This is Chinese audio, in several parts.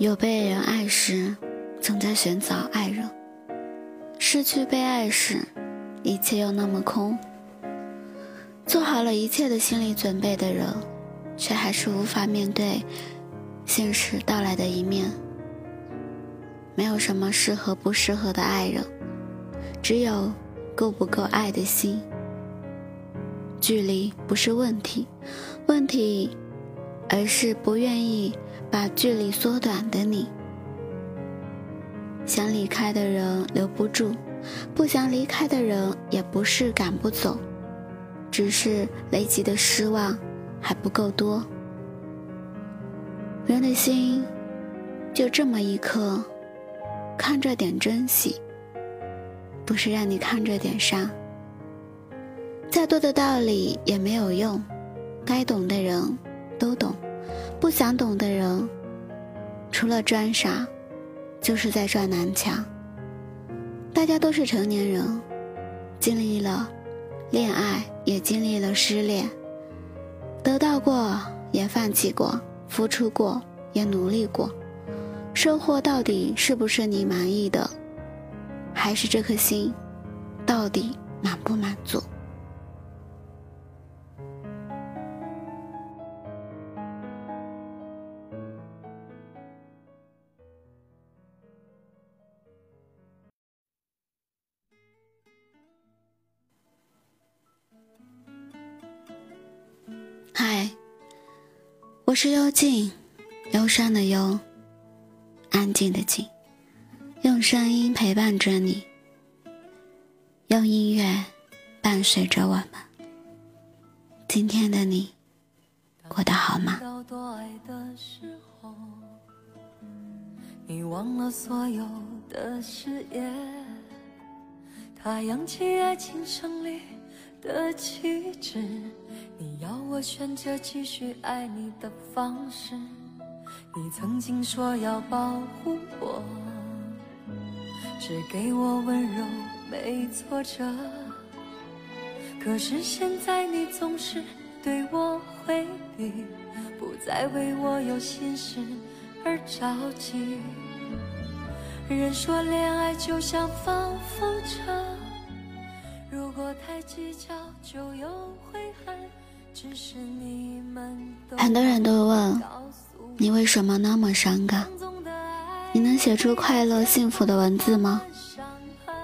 有被人爱时，总在寻找爱人；失去被爱时，一切又那么空。做好了一切的心理准备的人，却还是无法面对现实到来的一面。没有什么适合不适合的爱人，只有够不够爱的心。距离不是问题，问题而是不愿意把距离缩短的你。想离开的人留不住，不想离开的人也不是赶不走，只是累积的失望还不够多。人的心就这么一颗，看着点珍惜，不是让你看着点伤。再多的道理也没有用，该懂的人都懂，不想懂的人，除了装傻，就是在撞南墙。大家都是成年人，经历了恋爱，也经历了失恋，得到过，也放弃过，付出过，也努力过，收获到底是不是你满意的？还是这颗心，到底满不满足？嗨，我是幽静，忧伤的忧，安静的静，用声音陪伴着你，用音乐伴随着我们。今天的你过得好吗？你忘了所有的誓言，他扬起爱情胜利的旗帜。你要我选择继续爱你的方式，你曾经说要保护我，只给我温柔没挫折。可是现在你总是对我回避，不再为我有心事而着急。人说恋爱就像放风筝，很多人都问你为什么那么伤感？你能写出快乐幸福的文字吗？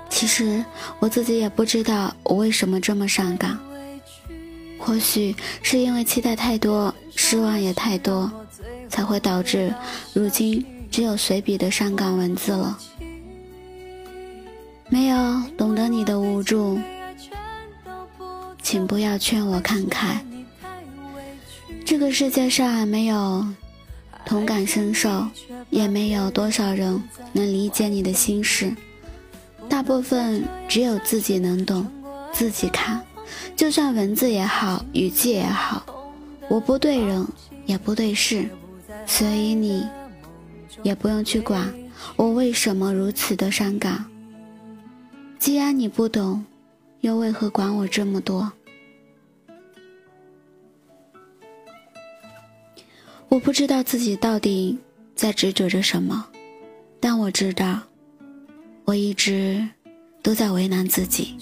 其实我自己也不知道我为什么这么伤感。或许是因为期待太多，失望也太多，才会导致如今只有随笔的伤感文字了。没有懂得你的无助，请不要劝我看开。这个世界上没有同感身受，也没有多少人能理解你的心事。大部分只有自己能懂，自己看。就算文字也好，语气也好，我不对人，也不对事，所以你也不用去管我为什么如此的伤感。既然你不懂，又为何管我这么多？我不知道自己到底在执着着什么，但我知道，我一直都在为难自己。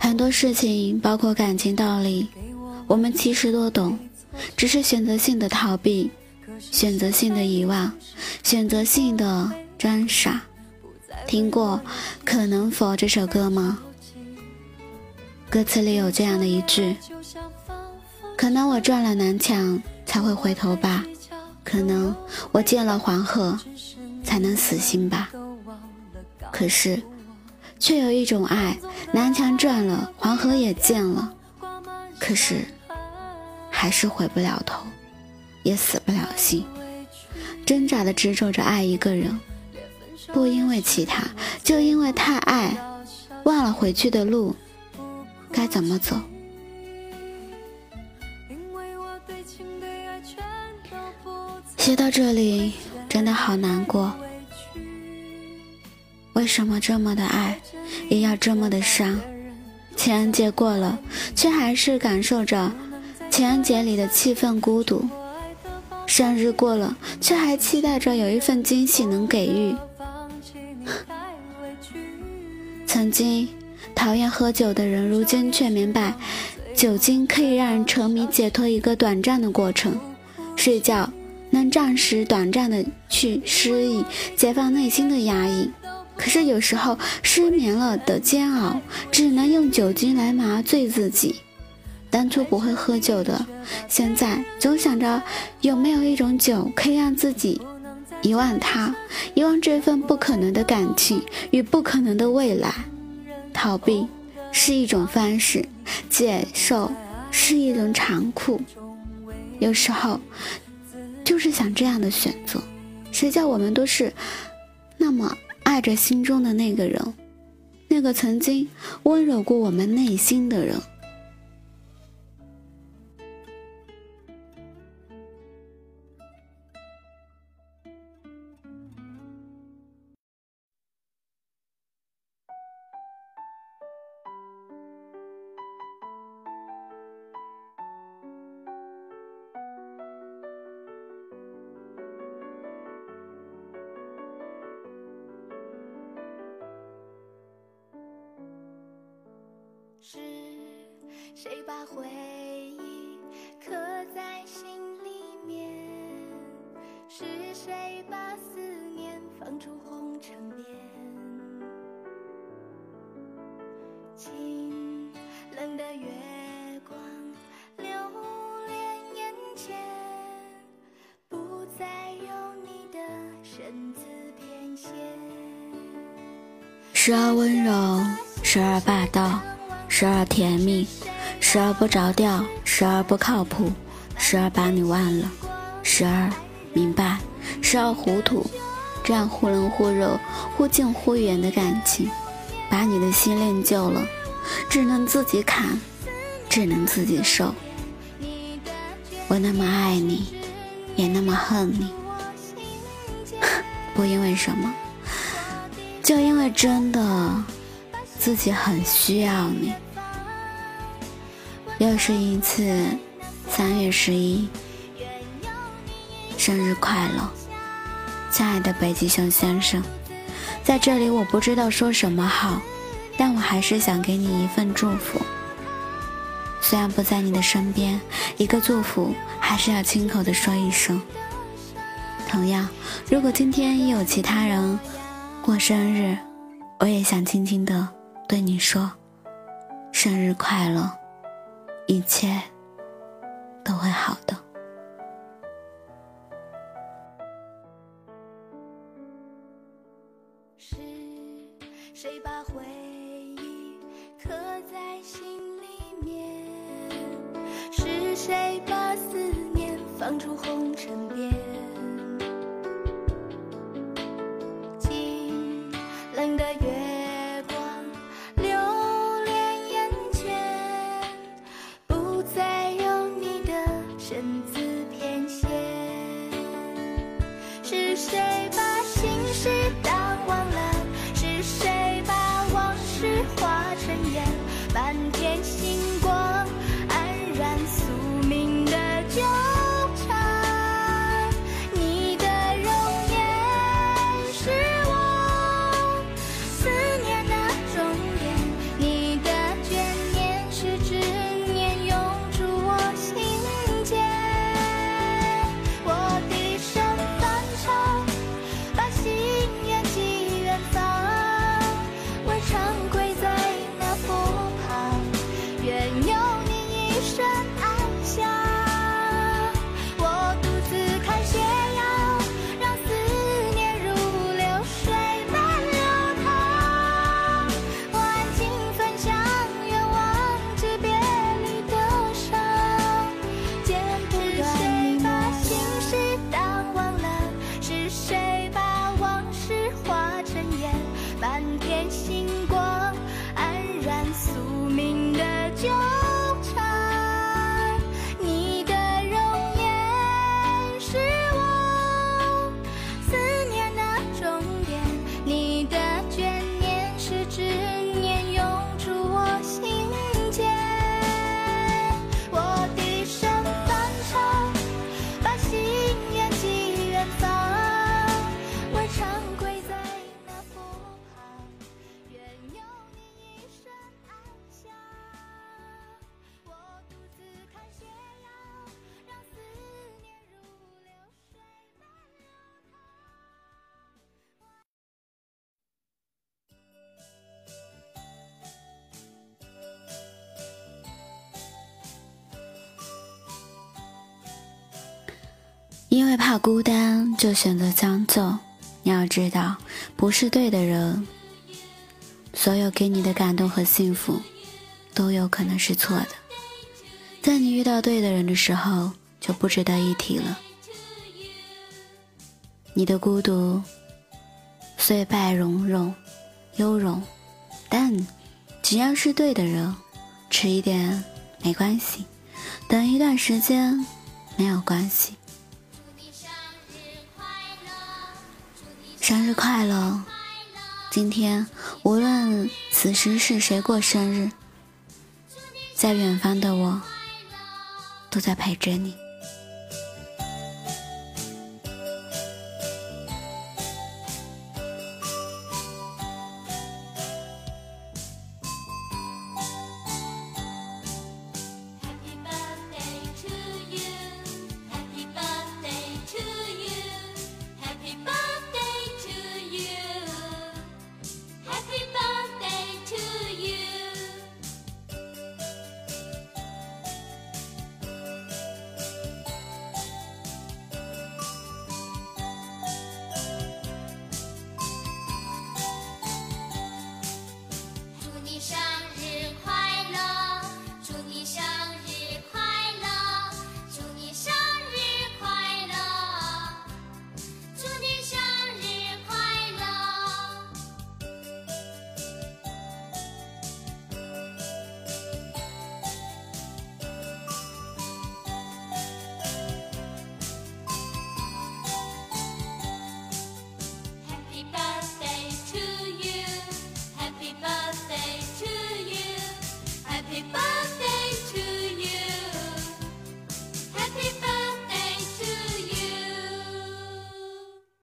很多事情，包括感情道理，我们其实都懂，只是选择性的逃避，选择性的遗忘，选择性的装傻。听过《可能否》这首歌吗？歌词里有这样的一句：“可能我撞了南墙。”才会回头吧，可能我见了黄河，才能死心吧。可是，却有一种爱，南墙转了，黄河也见了，可是，还是回不了头，也死不了心，挣扎的执着着爱一个人，不因为其他，就因为太爱，忘了回去的路，该怎么走。写到这里，真的好难过。为什么这么的爱，也要这么的伤？情人节过了，却还是感受着情人节里的气氛孤独。生日过了，却还期待着有一份惊喜能给予。曾经讨厌喝酒的人，如今却明白，酒精可以让人沉迷解脱一个短暂的过程。睡觉能暂时短暂的去失忆，解放内心的压抑。可是有时候失眠了的煎熬，只能用酒精来麻醉自己。当初不会喝酒的，现在总想着有没有一种酒可以让自己遗忘他，遗忘这份不可能的感情与不可能的未来。逃避是一种方式，接受是一种残酷。有时候就是想这样的选择。谁叫我们都是那么爱着心中的那个人，那个曾经温柔过我们内心的人。是谁把回忆刻在心里面？是谁把思念放出红尘边？清冷的月光留恋眼前，不再有你的身姿翩跹。时而温柔，时而霸道。时而甜蜜，时而不着调，时而不靠谱，时而把你忘了，时而明白，时而糊涂，这样忽冷忽热、忽近忽远的感情，把你的心练旧了，只能自己砍，只能自己受。我那么爱你，也那么恨你，不因为什么，就因为真的。自己很需要你。又是一次三月十一，生日快乐，亲爱的北极熊先生，在这里我不知道说什么好，但我还是想给你一份祝福。虽然不在你的身边，一个祝福还是要亲口的说一声。同样，如果今天也有其他人过生日，我也想轻轻的。对你说，生日快乐，一切都会好的。是谁把回忆刻在心里面？是谁把思念放出红尘边？远。因为怕孤单，就选择将就。你要知道，不是对的人，所有给你的感动和幸福，都有可能是错的。在你遇到对的人的时候，就不值得一提了。你的孤独，虽败荣荣，优荣，但只要是对的人，迟一点没关系，等一段时间没有关系。生日快乐！今天无论此时是谁过生日，在远方的我都在陪着你。